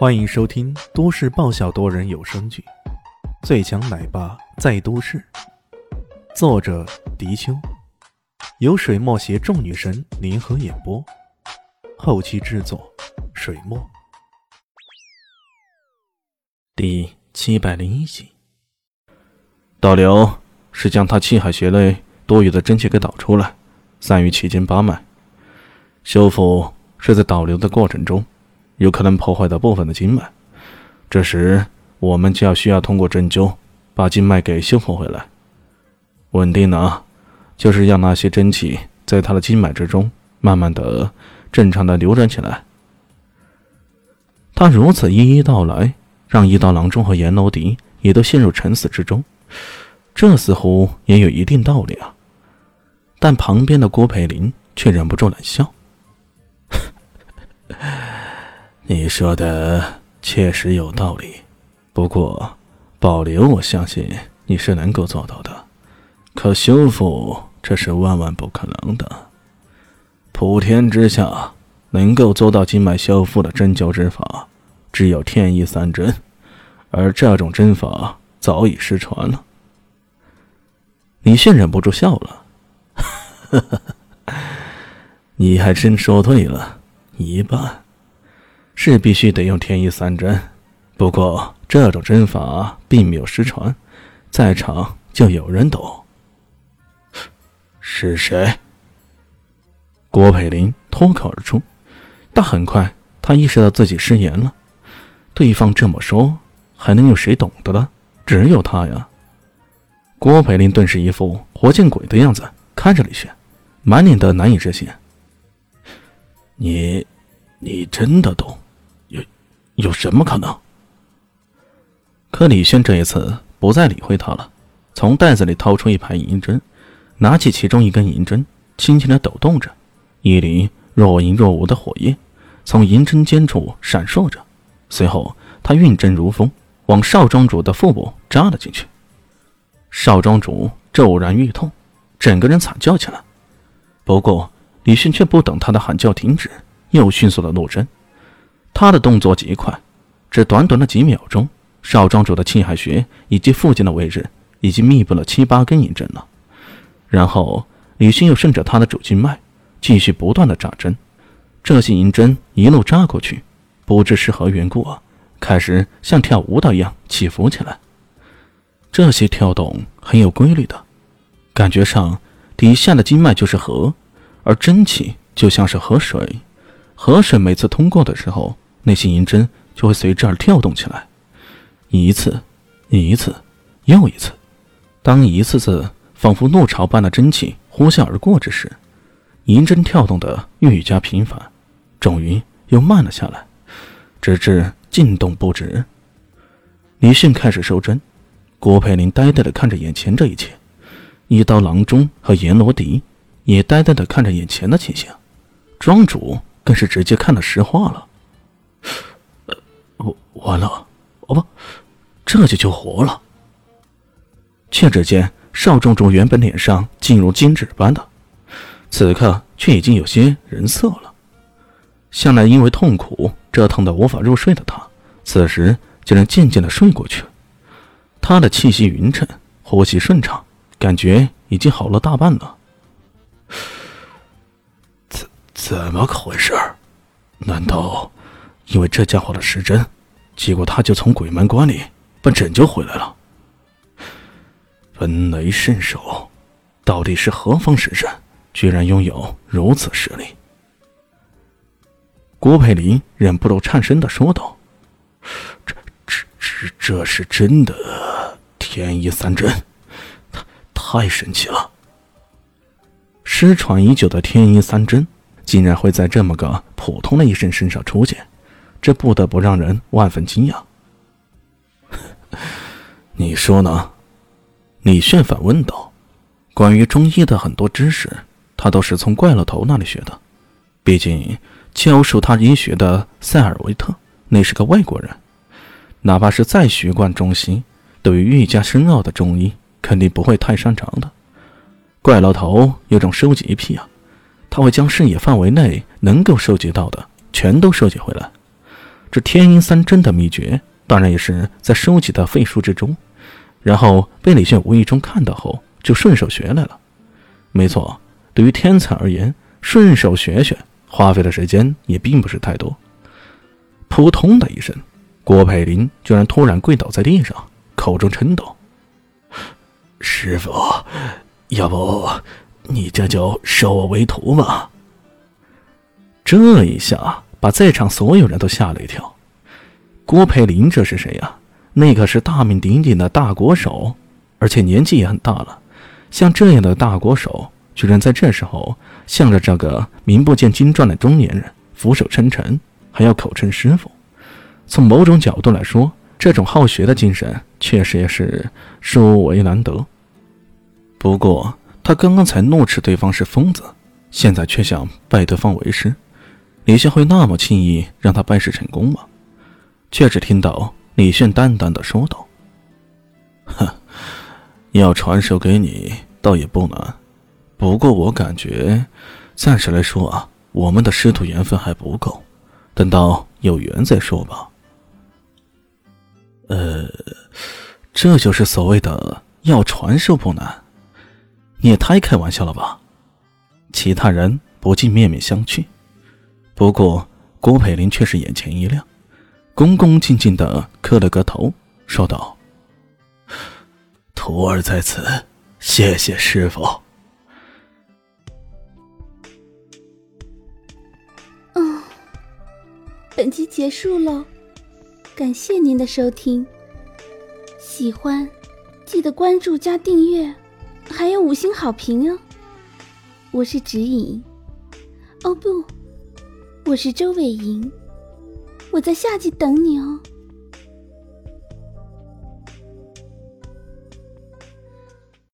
欢迎收听都市爆笑多人有声剧《最强奶爸在都市》，作者：迪秋，由水墨携众女神联合演播，后期制作：水墨。第七百零一集，导流是将他气海穴内多余的真气给导出来，散于七经八脉。修复是在导流的过程中。有可能破坏到部分的经脉，这时我们就要需要通过针灸把经脉给修复回来。稳定呢，就是让那些真气在他的经脉之中慢慢的正常的流转起来。他如此一一道来，让一刀郎中和阎罗迪也都陷入沉思之中。这似乎也有一定道理啊。但旁边的郭培林却忍不住冷笑。你说的确实有道理，不过保留，我相信你是能够做到的。可修复，这是万万不可能的。普天之下，能够做到经脉修复的针灸之法，只有天一三针，而这种针法早已失传了。李迅忍不住笑了：“ 你还真说对了一半。”是必须得用天一三针，不过这种针法并没有失传，在场就有人懂。是谁？郭培林脱口而出，但很快他意识到自己失言了。对方这么说，还能有谁懂得了？只有他呀！郭培林顿时一副活见鬼的样子，看着李轩，满脸的难以置信。你，你真的懂？有什么可能？可李轩这一次不再理会他了，从袋子里掏出一排银针，拿起其中一根银针，轻轻的抖动着，一缕若隐若无的火焰从银针尖处闪烁着。随后，他运针如风，往少庄主的腹部扎了进去。少庄主骤然欲痛，整个人惨叫起来。不过，李迅却不等他的喊叫停止，又迅速的落针。他的动作极快，只短短的几秒钟，少庄主的气海穴以及附近的位置已经密布了七八根银针了。然后李迅又顺着他的主经脉，继续不断的扎针。这些银针一路扎过去，不知是何缘故啊，开始像跳舞蹈一样起伏起来。这些跳动很有规律的，感觉上底下的经脉就是河，而真气就像是河水。河水每次通过的时候，那些银针就会随之而跳动起来，一次，一次，又一次。当一次次仿佛怒潮般的真气呼啸而过之时，银针跳动的愈加频繁，终于又慢了下来，直至静动不止。李迅开始收针，郭培林呆呆地看着眼前这一切，一刀郎中和阎罗迪也呆呆地看着眼前的情形，庄主。更是直接看了石化了。呃，完了，哦不，这就就活了。却只见邵仲仲原本脸上静如金纸般的，此刻却已经有些人色了。向来因为痛苦折腾的无法入睡的他，此时竟然渐渐的睡过去。他的气息匀称，呼吸顺畅，感觉已经好了大半了。怎么个回事？难道因为这家伙的失真，结果他就从鬼门关里被拯救回来了？分雷圣手，到底是何方神圣，居然拥有如此实力？郭佩林忍不住颤声的说道：“这、这、这、这是真的天一三针，太太神奇了！失传已久的天一三针。”竟然会在这么个普通的医生身上出现，这不得不让人万分惊讶。你说呢？李炫反问道。关于中医的很多知识，他都是从怪老头那里学的。毕竟教授他医学的塞尔维特那是个外国人，哪怕是再学贯中西，对于愈加深奥的中医肯定不会太擅长的。怪老头有种收集癖啊。他会将视野范围内能够收集到的全都收集回来，这天阴三针的秘诀，当然也是在收集的废书之中。然后被李炫无意中看到后，就顺手学来了。没错，对于天才而言，顺手学学，花费的时间也并不是太多。扑通的一声，郭佩林居然突然跪倒在地上，口中嗔道：“师傅，要不你这就收我为徒吧？”这一下把在场所有人都吓了一跳。郭培林这是谁呀？那可是大名鼎鼎的大国手，而且年纪也很大了。像这样的大国手，居然在这时候向着这个名不见经传的中年人俯首称臣，还要口称师傅。从某种角度来说，这种好学的精神确实也是殊为难得。不过，他刚刚才怒斥对方是疯子，现在却想拜对方为师，李炫会那么轻易让他拜师成功吗？却只听到。李炫淡淡的说道：“哼，要传授给你倒也不难，不过我感觉，暂时来说啊，我们的师徒缘分还不够，等到有缘再说吧。”呃，这就是所谓的要传授不难，你也太开玩笑了吧？其他人不禁面面相觑，不过郭培林却是眼前一亮。恭恭敬敬的磕了个头，说道：“徒儿在此，谢谢师傅。”嗯，本集结束了，感谢您的收听。喜欢，记得关注加订阅，还有五星好评哦。我是指引，哦不，我是周伟莹。我在下集等你哦。